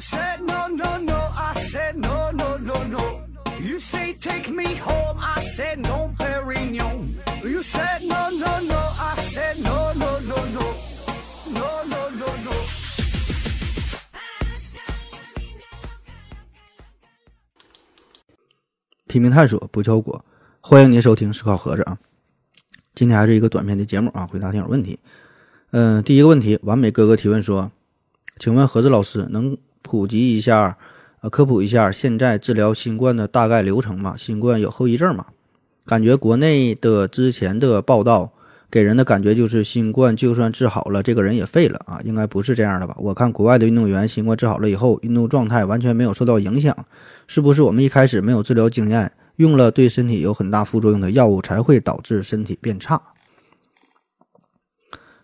said no no no, I said no no no no. You say take me home, I said no, Perignon. You said no no no, I said no no no no, no no no no. 拼命探索，不求果。欢迎您收听思考盒子啊！今天还是一个短片的节目啊，回答听友问题。嗯、第一个问题，完美哥哥提问说，请问盒子老师能普及一下，呃，科普一下现在治疗新冠的大概流程嘛？新冠有后遗症嘛？感觉国内的之前的报道给人的感觉就是新冠就算治好了，这个人也废了啊，应该不是这样的吧？我看国外的运动员新冠治好了以后，运动状态完全没有受到影响，是不是我们一开始没有治疗经验，用了对身体有很大副作用的药物，才会导致身体变差？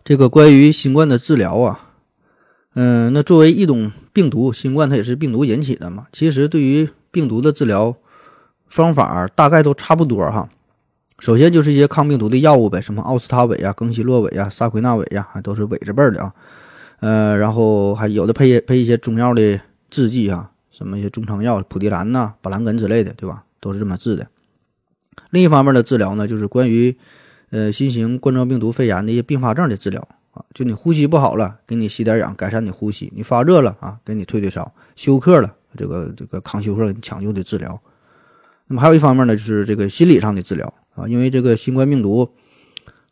这个关于新冠的治疗啊，嗯，那作为一种病毒，新冠它也是病毒引起的嘛。其实对于病毒的治疗方法大概都差不多哈。首先就是一些抗病毒的药物呗，什么奥司他韦呀、更昔洛韦呀、沙奎纳韦呀，还都是韦字辈的啊。呃，然后还有的配配一些中药的制剂啊，什么一些中成药，普地兰呐、板蓝根之类的，对吧？都是这么治的。另一方面的治疗呢，就是关于呃新型冠状病毒肺炎的一些并发症的治疗啊，就你呼吸不好了，给你吸点氧，改善你呼吸；你发热了啊，给你退退烧；休克了，这个这个抗休克抢救的治疗。那么还有一方面呢，就是这个心理上的治疗啊，因为这个新冠病毒，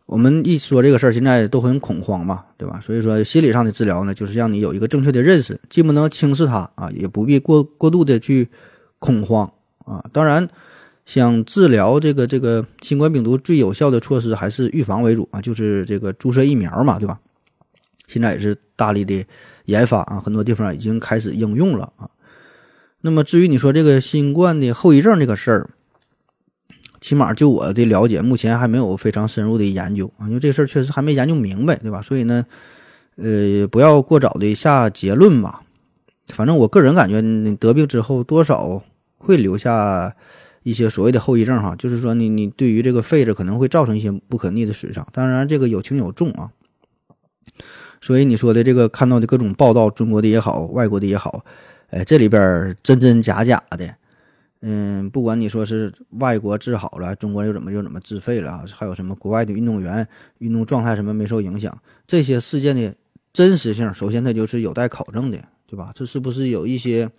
我们一说这个事儿，现在都很恐慌嘛，对吧？所以说心理上的治疗呢，就是让你有一个正确的认识，既不能轻视它啊，也不必过过度的去恐慌啊。当然，想治疗这个这个新冠病毒最有效的措施还是预防为主啊，就是这个注射疫苗嘛，对吧？现在也是大力的研发啊，很多地方已经开始应用了啊。那么至于你说这个新冠的后遗症这个事儿，起码就我的了解，目前还没有非常深入的研究啊，因为这事儿确实还没研究明白，对吧？所以呢，呃，不要过早的下结论吧。反正我个人感觉，你得病之后多少会留下一些所谓的后遗症哈，就是说你你对于这个肺子可能会造成一些不可逆的损伤，当然这个有轻有重啊。所以你说的这个看到的各种报道，中国的也好，外国的也好。哎，这里边真真假假的，嗯，不管你说是外国治好了，中国又怎么又怎么自费了啊？还有什么国外的运动员运动状态什么没受影响？这些事件的真实性，首先它就是有待考证的，对吧？这是不是有一些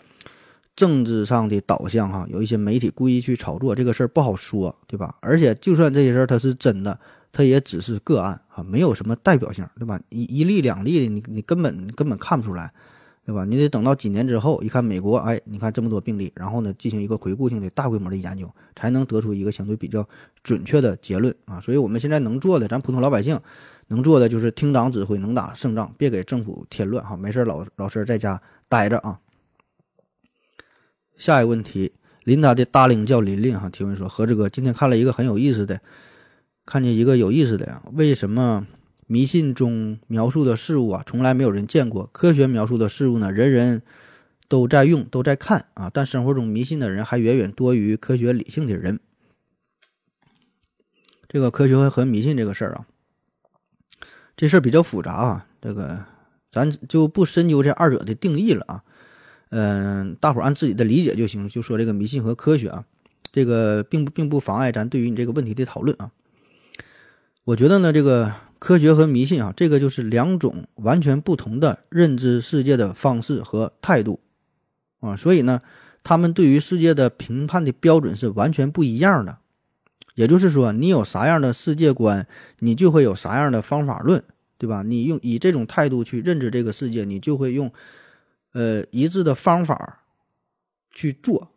政治上的导向哈？有一些媒体故意去炒作这个事儿不好说，对吧？而且就算这些事儿它是真的，它也只是个案哈，没有什么代表性，对吧？一一例两例的，你你根本根本看不出来。对吧？你得等到几年之后，一看美国，哎，你看这么多病例，然后呢，进行一个回顾性的大规模的研究，才能得出一个相对比较准确的结论啊。所以，我们现在能做的，咱普通老百姓能做的就是听党指挥，能打胜仗，别给政府添乱哈。没事，老老实在家待着啊。下一个问题，琳达的大龄叫琳琳哈提问说：何志哥，今天看了一个很有意思的，看见一个有意思的呀，为什么？迷信中描述的事物啊，从来没有人见过；科学描述的事物呢，人人都在用，都在看啊。但生活中迷信的人还远远多于科学理性的人。这个科学和迷信这个事儿啊，这事儿比较复杂啊。这个咱就不深究这二者的定义了啊。嗯，大伙儿按自己的理解就行。就说这个迷信和科学啊，这个并不并不妨碍咱对于你这个问题的讨论啊。我觉得呢，这个。科学和迷信啊，这个就是两种完全不同的认知世界的方式和态度啊，所以呢，他们对于世界的评判的标准是完全不一样的。也就是说，你有啥样的世界观，你就会有啥样的方法论，对吧？你用以这种态度去认知这个世界，你就会用呃一致的方法去做，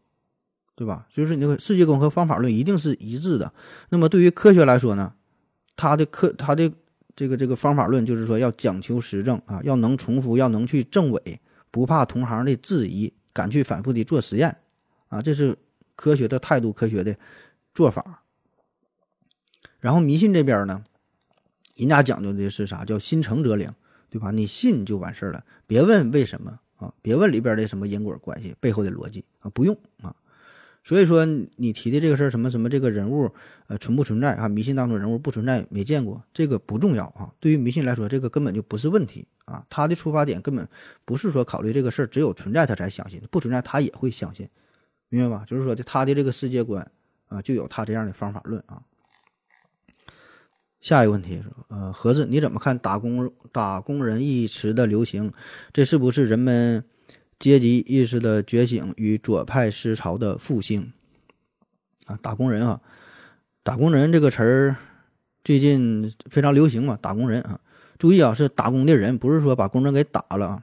对吧？就是你那个世界观和方法论一定是一致的。那么对于科学来说呢，它的科它的这个这个方法论就是说要讲求实证啊，要能重复，要能去证伪，不怕同行的质疑，敢去反复的做实验啊，这是科学的态度，科学的做法。然后迷信这边呢，人家讲究的是啥？叫心诚则灵，对吧？你信就完事儿了，别问为什么啊，别问里边的什么因果关系，背后的逻辑啊，不用啊。所以说，你提的这个事儿，什么什么这个人物，呃，存不存在啊？迷信当中人物不存在，没见过，这个不重要啊。对于迷信来说，这个根本就不是问题啊。他的出发点根本不是说考虑这个事儿只有存在他才相信，不存在他也会相信，明白吧？就是说的他的这个世界观啊，就有他这样的方法论啊。下一个问题是，呃，盒子你怎么看“打工打工人”一词的流行？这是不是人们阶级意识的觉醒与左派思潮的复兴？啊，打工人啊，打工人这个词儿最近非常流行嘛，打工人啊，注意啊，是打工的人，不是说把工人给打了啊。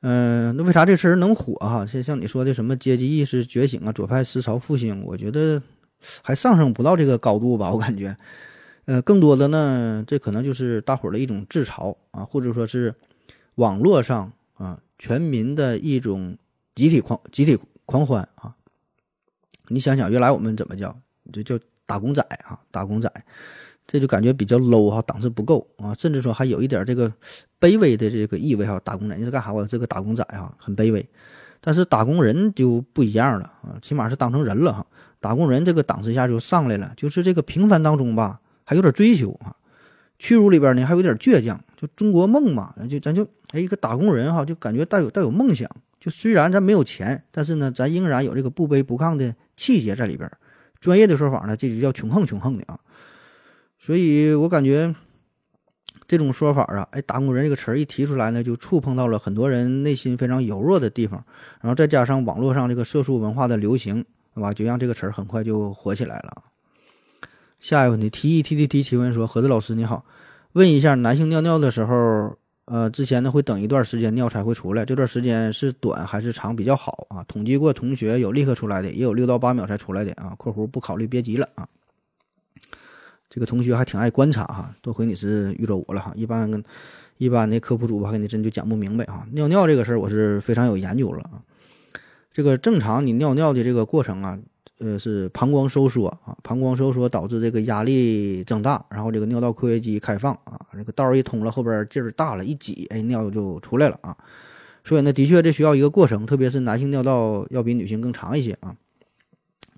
嗯，那为啥这词儿能火哈？像像你说的什么阶级意识觉醒啊，左派思潮复兴，我觉得还上升不到这个高度吧，我感觉。呃，更多的呢，这可能就是大伙儿的一种自嘲啊，或者说是网络上啊全民的一种集体狂集体狂欢啊。你想想，原来我们怎么叫？就叫打工仔啊，打工仔，这就感觉比较 low 哈，档次不够啊，甚至说还有一点这个卑微的这个意味哈。打工仔你是干啥？我这个打工仔哈，很卑微。但是打工人就不一样了啊，起码是当成人了哈。打工人这个档次一下就上来了，就是这个平凡当中吧。还有点追求啊，屈辱里边呢还有点倔强，就中国梦嘛，就咱就哎一个打工人哈，就感觉带有带有梦想。就虽然咱没有钱，但是呢，咱仍然有这个不卑不亢的气节在里边。专业的说法呢，这就叫穷横穷横的啊。所以我感觉这种说法啊，哎，打工人这个词儿一提出来呢，就触碰到了很多人内心非常柔弱的地方。然后再加上网络上这个色素文化的流行，对吧？就让这个词儿很快就火起来了。下一个问题，T E T T T 提问说：何子老师你好，问一下，男性尿尿的时候，呃，之前呢会等一段时间尿才会出来，这段时间是短还是长比较好啊？统计过，同学有立刻出来的，也有六到八秒才出来的啊。（括弧不考虑，别急了啊。）这个同学还挺爱观察哈，多亏你是遇着我了哈。一般跟一般的科普主播给你真就讲不明白哈。尿尿这个事儿我是非常有研究了啊。这个正常你尿尿的这个过程啊。呃，是膀胱收缩啊，膀胱收缩导致这个压力增大，然后这个尿道括约肌开放啊，这个道一通了，后边劲儿大了，一挤，哎，尿就出来了啊。所以呢，的确这需要一个过程，特别是男性尿道要比女性更长一些啊。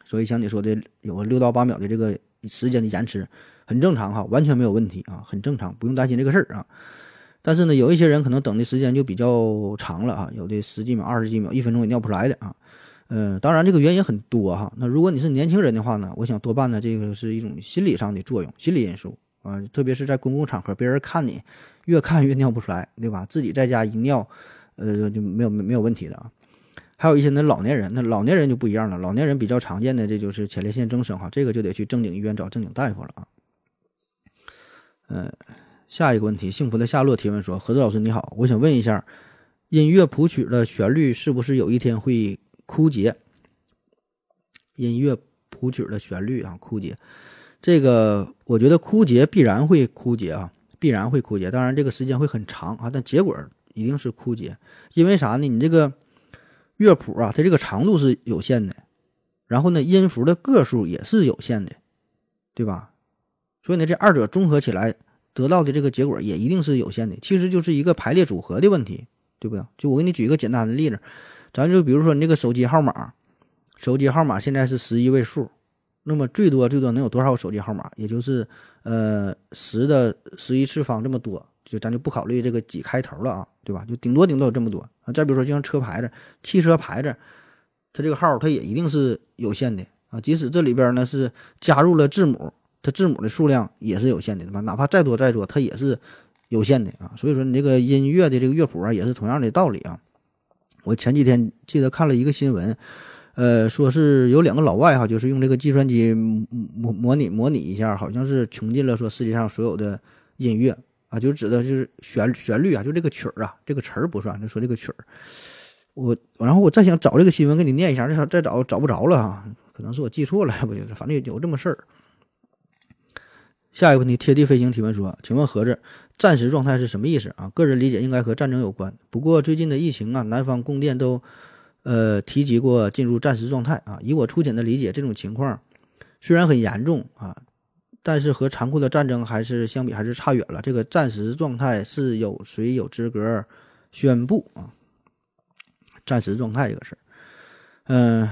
所以像你说的，有个六到八秒的这个时间的延迟，很正常哈，完全没有问题啊，很正常，不用担心这个事儿啊。但是呢，有一些人可能等的时间就比较长了啊，有的十几秒、二十几秒、一分钟也尿不出来的啊。嗯，当然这个原因很多哈。那如果你是年轻人的话呢，我想多半呢这个是一种心理上的作用，心理因素啊。特别是在公共场合，别人看你越看越尿不出来，对吧？自己在家一尿，呃就没有没有问题的啊。还有一些那老年人，那老年人就不一样了。老年人比较常见的这就是前列腺增生哈，这个就得去正经医院找正经大夫了啊。嗯，下一个问题，幸福的夏洛提问说：何子老师你好，我想问一下，音乐谱曲的旋律是不是有一天会？枯竭，音乐谱曲的旋律啊，枯竭。这个我觉得枯竭必然会枯竭啊，必然会枯竭。当然这个时间会很长啊，但结果一定是枯竭。因为啥呢？你这个乐谱啊，它这个长度是有限的，然后呢，音符的个数也是有限的，对吧？所以呢，这二者综合起来得到的这个结果也一定是有限的。其实就是一个排列组合的问题，对不对？就我给你举一个简单的例子。咱就比如说你这个手机号码，手机号码现在是十一位数，那么最多最多能有多少手机号码？也就是呃十的十一次方这么多，就咱就不考虑这个几开头了啊，对吧？就顶多顶多有这么多啊。再比如说就像车牌子，汽车牌子，它这个号它也一定是有限的啊。即使这里边呢是加入了字母，它字母的数量也是有限的，对吧？哪怕再多再多，它也是有限的啊。所以说你这个音乐的这个乐谱啊，也是同样的道理啊。我前几天记得看了一个新闻，呃，说是有两个老外哈，就是用这个计算机模模拟模拟一下，好像是穷尽了说世界上所有的音乐啊，就指的就是旋旋律啊，就这个曲儿啊，这个词儿不算，就说这个曲儿。我然后我再想找这个新闻给你念一下，再再找找不着了啊，可能是我记错了，不就是反正有这么事儿。下一个问题，贴地飞行提问说，请问盒子。战时状态是什么意思啊？个人理解应该和战争有关。不过最近的疫情啊，南方供电都，呃，提及过进入战时状态啊。以我粗浅的理解，这种情况虽然很严重啊，但是和残酷的战争还是相比还是差远了。这个战时状态是有谁有资格宣布啊？战时状态这个事儿，嗯，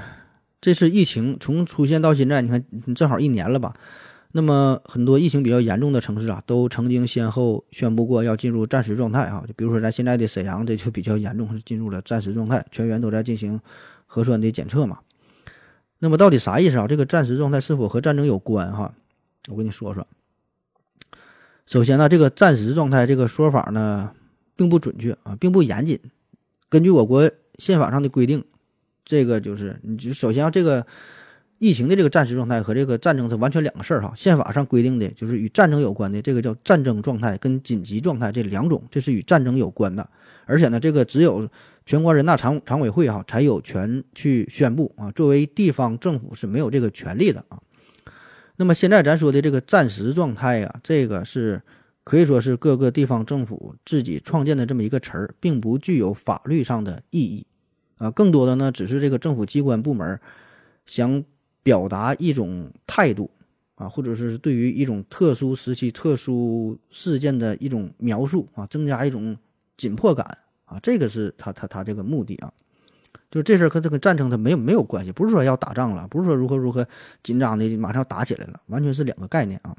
这次疫情从出现到现在，你看正好一年了吧？那么很多疫情比较严重的城市啊，都曾经先后宣布过要进入战时状态啊。就比如说咱现在的沈阳，这就比较严重，是进入了战时状态，全员都在进行核酸的检测嘛。那么到底啥意思啊？这个战时状态是否和战争有关？哈，我跟你说说。首先呢，这个战时状态这个说法呢，并不准确啊，并不严谨。根据我国宪法上的规定，这个就是你就首先这个。疫情的这个战时状态和这个战争是完全两个事儿哈。宪法上规定的就是与战争有关的，这个叫战争状态跟紧急状态这两种，这是与战争有关的。而且呢，这个只有全国人大常常委会哈才有权去宣布啊，作为地方政府是没有这个权利的啊。那么现在咱说的这个战时状态呀，这个是可以说是各个地方政府自己创建的这么一个词儿，并不具有法律上的意义啊。更多的呢，只是这个政府机关部门想。表达一种态度啊，或者是对于一种特殊时期、特殊事件的一种描述啊，增加一种紧迫感啊，这个是他他他这个目的啊。就这事儿和这个战争它没有没有关系，不是说要打仗了，不是说如何如何紧张的马上要打起来了，完全是两个概念啊。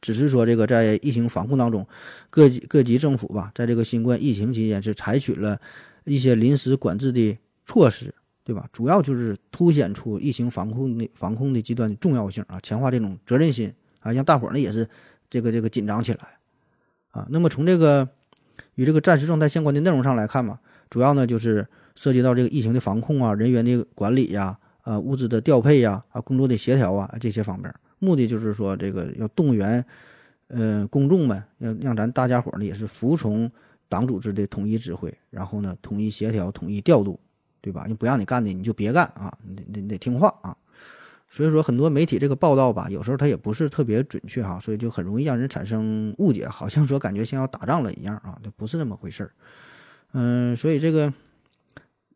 只是说这个在疫情防控当中，各级各级政府吧，在这个新冠疫情期间是采取了一些临时管制的措施。对吧？主要就是凸显出疫情防控的防控的阶段的重要性啊，强化这种责任心啊，让大伙儿呢也是这个这个紧张起来啊。那么从这个与这个战时状态相关的内容上来看嘛，主要呢就是涉及到这个疫情的防控啊、人员的管理呀、啊物资的调配呀、啊工作的协调啊这些方面，目的就是说这个要动员呃公众们，要让咱大家伙呢也是服从党组织的统一指挥，然后呢统一协调、统一调度。对吧？你不让你干的，你就别干啊！你得你得听话啊！所以说，很多媒体这个报道吧，有时候它也不是特别准确哈，所以就很容易让人产生误解，好像说感觉像要打仗了一样啊，这不是那么回事儿。嗯，所以这个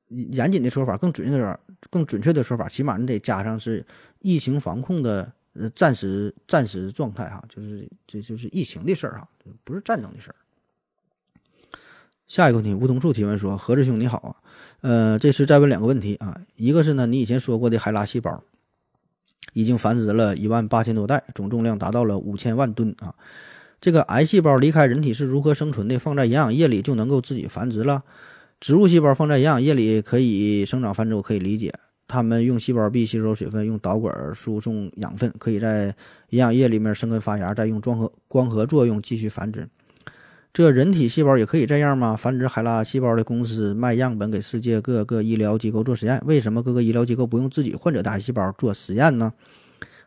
严谨的说法，更准确的、更准确的说法，起码你得加上是疫情防控的呃暂时暂时状态哈，就是这就是疫情的事儿哈，不是战争的事儿。下一个问题，梧桐树提问说：“何志兄你好啊。”呃，这次再问两个问题啊，一个是呢，你以前说过的海拉细胞已经繁殖了一万八千多代，总重量达到了五千万吨啊。这个癌细胞离开人体是如何生存的？放在营养液里就能够自己繁殖了？植物细胞放在营养液里可以生长繁殖，我可以理解。它们用细胞壁吸收水分，用导管输送养分，可以在营养液里面生根发芽，再用光合光合作用继续繁殖。这人体细胞也可以这样吗？繁殖海拉细胞的公司卖样本给世界各个医疗机构做实验，为什么各个医疗机构不用自己患者的癌细胞做实验呢？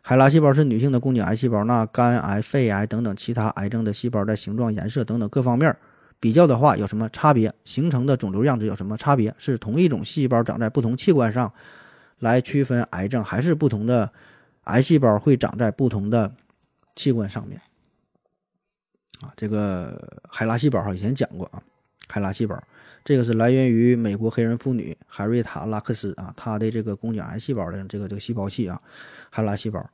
海拉细胞是女性的宫颈癌细胞，那肝癌、肺癌等等其他癌症的细胞在形状、颜色等等各方面比较的话有什么差别？形成的肿瘤样子有什么差别？是同一种细胞长在不同器官上来区分癌症，还是不同的癌细胞会长在不同的器官上面？啊，这个海拉细胞哈，以前讲过啊。海拉细胞，这个是来源于美国黑人妇女海瑞塔拉克斯啊，她的这个宫颈癌细胞的这个这个细胞器啊，海拉细胞。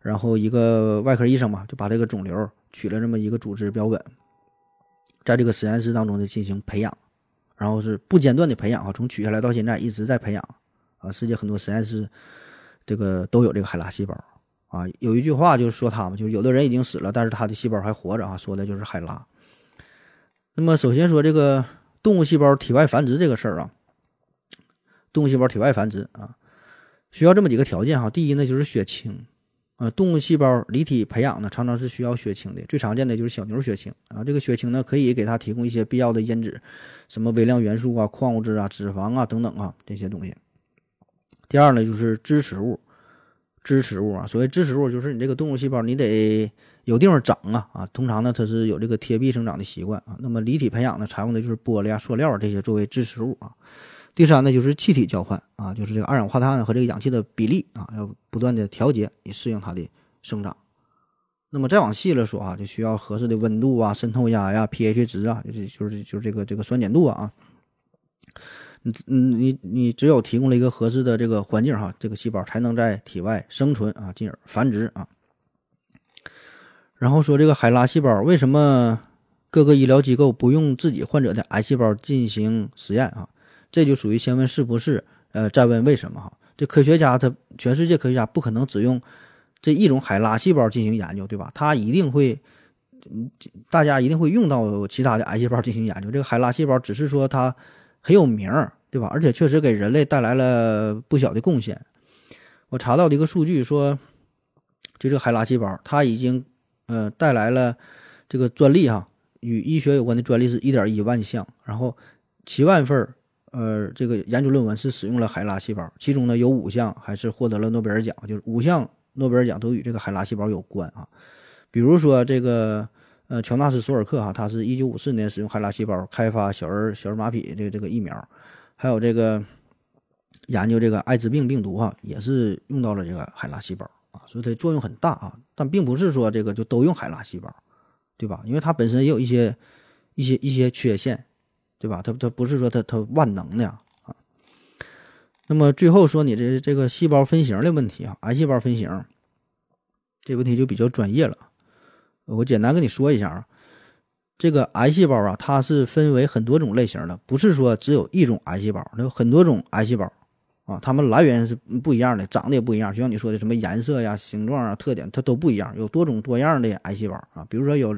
然后一个外科医生嘛，就把这个肿瘤取了这么一个组织标本，在这个实验室当中呢进行培养，然后是不间断的培养啊，从取下来到现在一直在培养啊。世界很多实验室这个都有这个海拉细胞。啊，有一句话就是说他们，就是有的人已经死了，但是他的细胞还活着啊，说的就是海拉。那么首先说这个动物细胞体外繁殖这个事儿啊，动物细胞体外繁殖啊，需要这么几个条件哈。第一呢就是血清啊，动物细胞离体培养呢常常是需要血清的，最常见的就是小牛血清啊。这个血清呢可以给它提供一些必要的因子，什么微量元素啊、矿物质啊、脂肪啊等等啊这些东西。第二呢就是支持物。支持物啊，所谓支持物就是你这个动物细胞，你得有地方长啊啊。通常呢，它是有这个贴壁生长的习惯啊。那么离体培养呢，采用的就是玻璃啊、塑料这些作为支持物啊。第三呢，就是气体交换啊，就是这个二氧化碳和这个氧气的比例啊，要不断的调节以适应它的生长。那么再往细了说啊，就需要合适的温度啊、渗透压呀、pH 值啊，就是就是就是这个这个酸碱度啊。你嗯，你你只有提供了一个合适的这个环境哈，这个细胞才能在体外生存啊，进而繁殖啊。然后说这个海拉细胞为什么各个医疗机构不用自己患者的癌细胞进行实验啊？这就属于先问是不是，呃，再问为什么哈。这科学家他全世界科学家不可能只用这一种海拉细胞进行研究，对吧？他一定会，嗯，大家一定会用到其他的癌细胞进行研究。这个海拉细胞只是说它很有名，对吧？而且确实给人类带来了不小的贡献。我查到的一个数据说，就这个海拉细胞，它已经呃带来了这个专利哈，与医学有关的专利是一点一万项，然后七万份儿。呃，这个研究论文是使用了海拉细胞，其中呢有五项还是获得了诺贝尔奖，就是五项诺贝尔奖都与这个海拉细胞有关啊。比如说这个呃乔纳斯索尔克哈，他是一九五四年使用海拉细胞开发小儿小儿麻痹这个这个疫苗，还有这个研究这个艾滋病病毒哈，也是用到了这个海拉细胞啊，所以它作用很大啊。但并不是说这个就都用海拉细胞，对吧？因为它本身也有一些一些一些缺陷。对吧？它它不是说它它万能的啊。那么最后说你这这个细胞分型的问题啊，癌细胞分型这问题就比较专业了。我简单跟你说一下啊，这个癌细胞啊，它是分为很多种类型的，不是说只有一种癌细胞，有很多种癌细胞啊，它们来源是不一样的，长得也不一样。就像你说的什么颜色呀、形状啊、特点，它都不一样，有多种多样的癌细胞啊。比如说有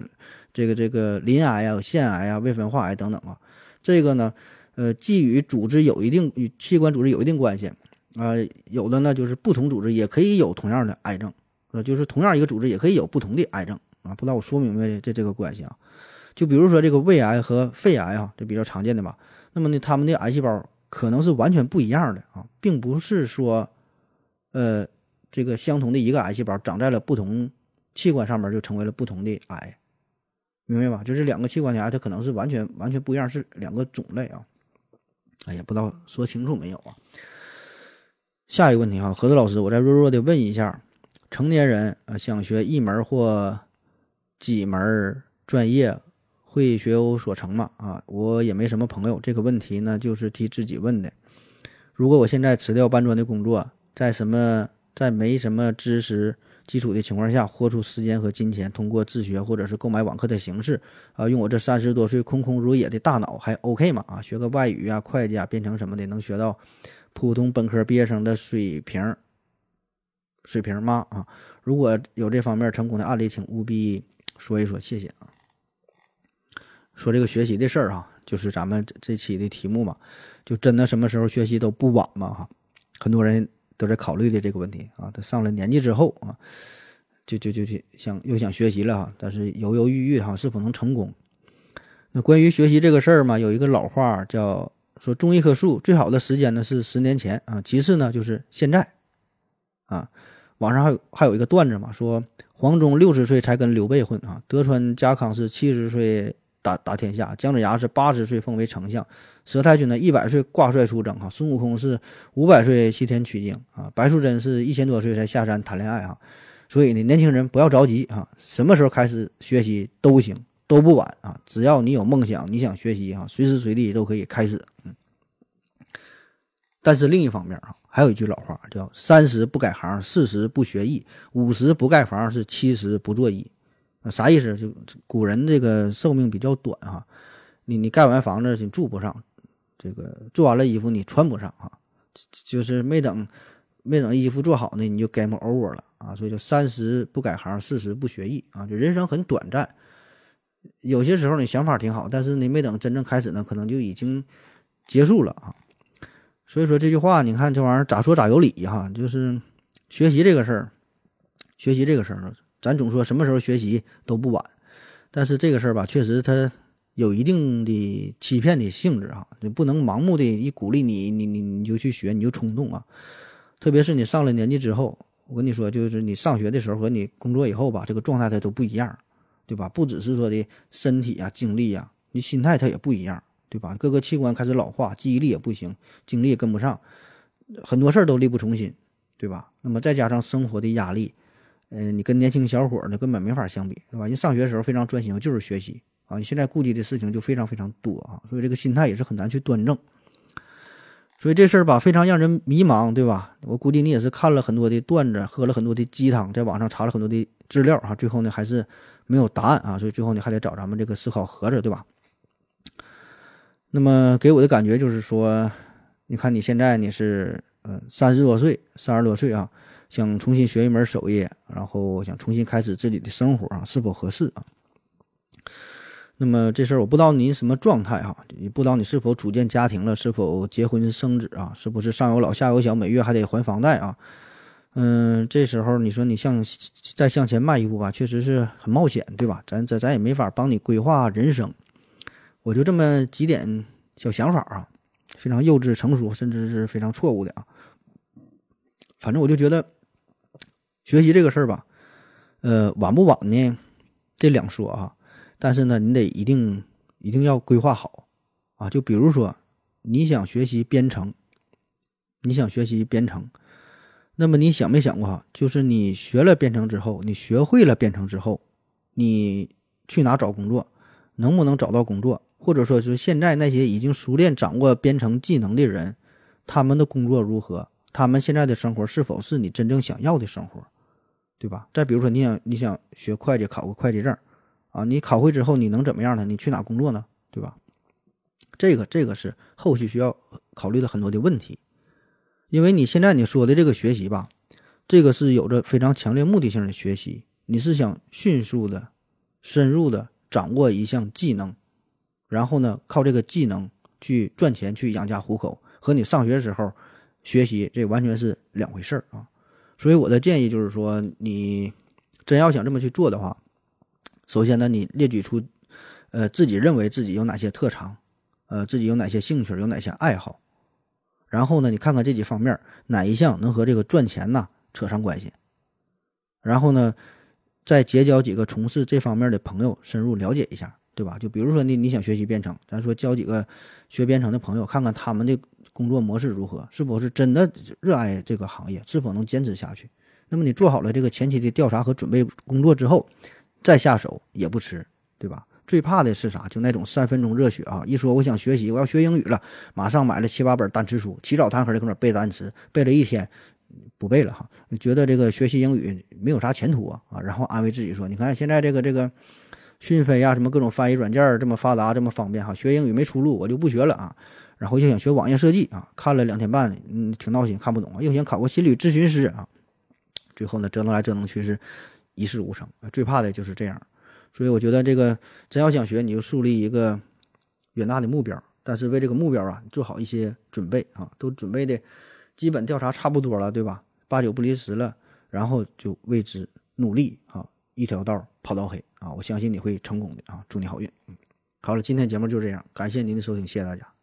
这个这个鳞癌呀、有腺癌呀、未分化癌等等啊。这个呢，呃，既与组织有一定与器官组织有一定关系啊，有的呢就是不同组织也可以有同样的癌症，呃，就是同样一个组织也可以有不同的癌症啊。不知道我说明白这这个关系啊？就比如说这个胃癌和肺癌啊，这比较常见的吧。那么呢，他们的癌细胞可能是完全不一样的啊，并不是说，呃，这个相同的一个癌细胞长在了不同器官上面就成为了不同的癌。明白吧？就是两个器官的癌，它可能是完全完全不一样，是两个种类啊。哎呀，不知道说清楚没有啊？下一个问题哈，何子老师，我再弱弱的问一下：成年人啊，想学一门或几门专业，会学有所成吗？啊，我也没什么朋友，这个问题呢，就是替自己问的。如果我现在辞掉搬砖的工作，在什么在没什么知识。基础的情况下，豁出时间和金钱，通过自学或者是购买网课的形式，啊，用我这三十多岁空空如也的大脑还 OK 吗？啊，学个外语啊、会计啊、编程什么的，能学到普通本科毕业生的水平水平吗？啊，如果有这方面成功的案例，请务必说一说，谢谢啊。说这个学习的事儿哈，就是咱们这期的题目嘛，就真的什么时候学习都不晚嘛哈，很多人。都在考虑的这个问题啊，他上了年纪之后啊，就就就去想又想学习了哈，但是犹犹豫豫哈，是否能成功？那关于学习这个事儿嘛，有一个老话叫说种一棵树最好的时间呢是十年前啊，其次呢就是现在啊。网上还有还有一个段子嘛，说黄忠六十岁才跟刘备混啊，德川家康是七十岁。打打天下，姜子牙是八十岁封为丞相，佘太君呢一百岁挂帅出征哈，孙悟空是五百岁西天取经啊，白素贞是一千多岁才下山谈恋爱哈，所以呢，年轻人不要着急啊，什么时候开始学习都行，都不晚啊，只要你有梦想，你想学习哈，随时随地都可以开始。嗯，但是另一方面啊，还有一句老话叫三十不改行，四十不学艺，五十不盖房，是七十不做揖。啥意思？就古人这个寿命比较短哈，你你盖完房子你住不上，这个做完了衣服你穿不上啊，就是没等没等衣服做好呢，你就 game over 了啊！所以就三十不改行，四十不学艺啊！就人生很短暂，有些时候你想法挺好，但是你没等真正开始呢，可能就已经结束了啊！所以说这句话，你看这玩意儿咋说咋有理哈，就是学习这个事儿，学习这个事儿。咱总说什么时候学习都不晚，但是这个事儿吧，确实它有一定的欺骗的性质啊，就不能盲目的一鼓励你，你你你就去学，你就冲动啊。特别是你上了年纪之后，我跟你说，就是你上学的时候和你工作以后吧，这个状态它都不一样，对吧？不只是说的身体啊、精力呀，你心态它也不一样，对吧？各个器官开始老化，记忆力也不行，精力也跟不上，很多事儿都力不从心，对吧？那么再加上生活的压力。嗯，你跟年轻小伙儿呢根本没法相比，对吧？你上学时候非常专心，就是学习啊。你现在顾及的事情就非常非常多啊，所以这个心态也是很难去端正。所以这事儿吧，非常让人迷茫，对吧？我估计你也是看了很多的段子，喝了很多的鸡汤，在网上查了很多的资料哈，最后呢还是没有答案啊。所以最后呢还得找咱们这个思考盒子，对吧？那么给我的感觉就是说，你看你现在你是呃三十多岁，三十多岁啊。想重新学一门手艺，然后想重新开始自己的生活啊，是否合适啊？那么这事儿我不知道您什么状态哈，也不知道你是否组建家庭了，是否结婚生子啊？是不是上有老下有小，每月还得还房贷啊？嗯，这时候你说你向再向前迈一步吧，确实是很冒险，对吧？咱咱咱也没法帮你规划人生。我就这么几点小想法啊，非常幼稚、成熟，甚至是非常错误的啊。反正我就觉得学习这个事儿吧，呃，晚不晚呢？这两说啊。但是呢，你得一定一定要规划好啊！就比如说，你想学习编程，你想学习编程，那么你想没想过哈？就是你学了编程之后，你学会了编程之后，你去哪找工作？能不能找到工作？或者说，是现在那些已经熟练掌握编程技能的人，他们的工作如何？他们现在的生活是否是你真正想要的生活？对吧？再比如说，你想你想学会计，考个会计证。啊，你考会之后你能怎么样呢？你去哪工作呢？对吧？这个这个是后续需要考虑的很多的问题，因为你现在你说的这个学习吧，这个是有着非常强烈目的性的学习，你是想迅速的、深入的掌握一项技能，然后呢靠这个技能去赚钱、去养家糊口，和你上学时候学习这完全是两回事儿啊。所以我的建议就是说，你真要想这么去做的话。首先呢，你列举出，呃，自己认为自己有哪些特长，呃，自己有哪些兴趣，有哪些爱好，然后呢，你看看这几方面哪一项能和这个赚钱呐扯上关系，然后呢，再结交几个从事这方面的朋友，深入了解一下，对吧？就比如说你你想学习编程，咱说交几个学编程的朋友，看看他们的工作模式如何，是否是真的热爱这个行业，是否能坚持下去。那么你做好了这个前期的调查和准备工作之后。再下手也不迟，对吧？最怕的是啥？就那种三分钟热血啊！一说我想学习，我要学英语了，马上买了七八本单词书，起早贪黑的搁那背单词，背了一天不背了哈，觉得这个学习英语没有啥前途啊啊！然后安慰自己说：“你看现在这个这个讯飞呀，什么各种翻译软件这么发达，这么方便哈，学英语没出路，我就不学了啊！然后又想学网页设计啊，看了两天半，嗯，挺闹心，看不懂啊，又想考个心理咨询师啊，最后呢，折腾来折腾去是。”一事无成，最怕的就是这样，所以我觉得这个真要想学，你就树立一个远大的目标，但是为这个目标啊，做好一些准备啊，都准备的基本调查差不多了，对吧？八九不离十了，然后就为之努力啊，一条道跑到黑啊！我相信你会成功的啊！祝你好运。嗯，好了，今天节目就这样，感谢您的收听，谢谢大家。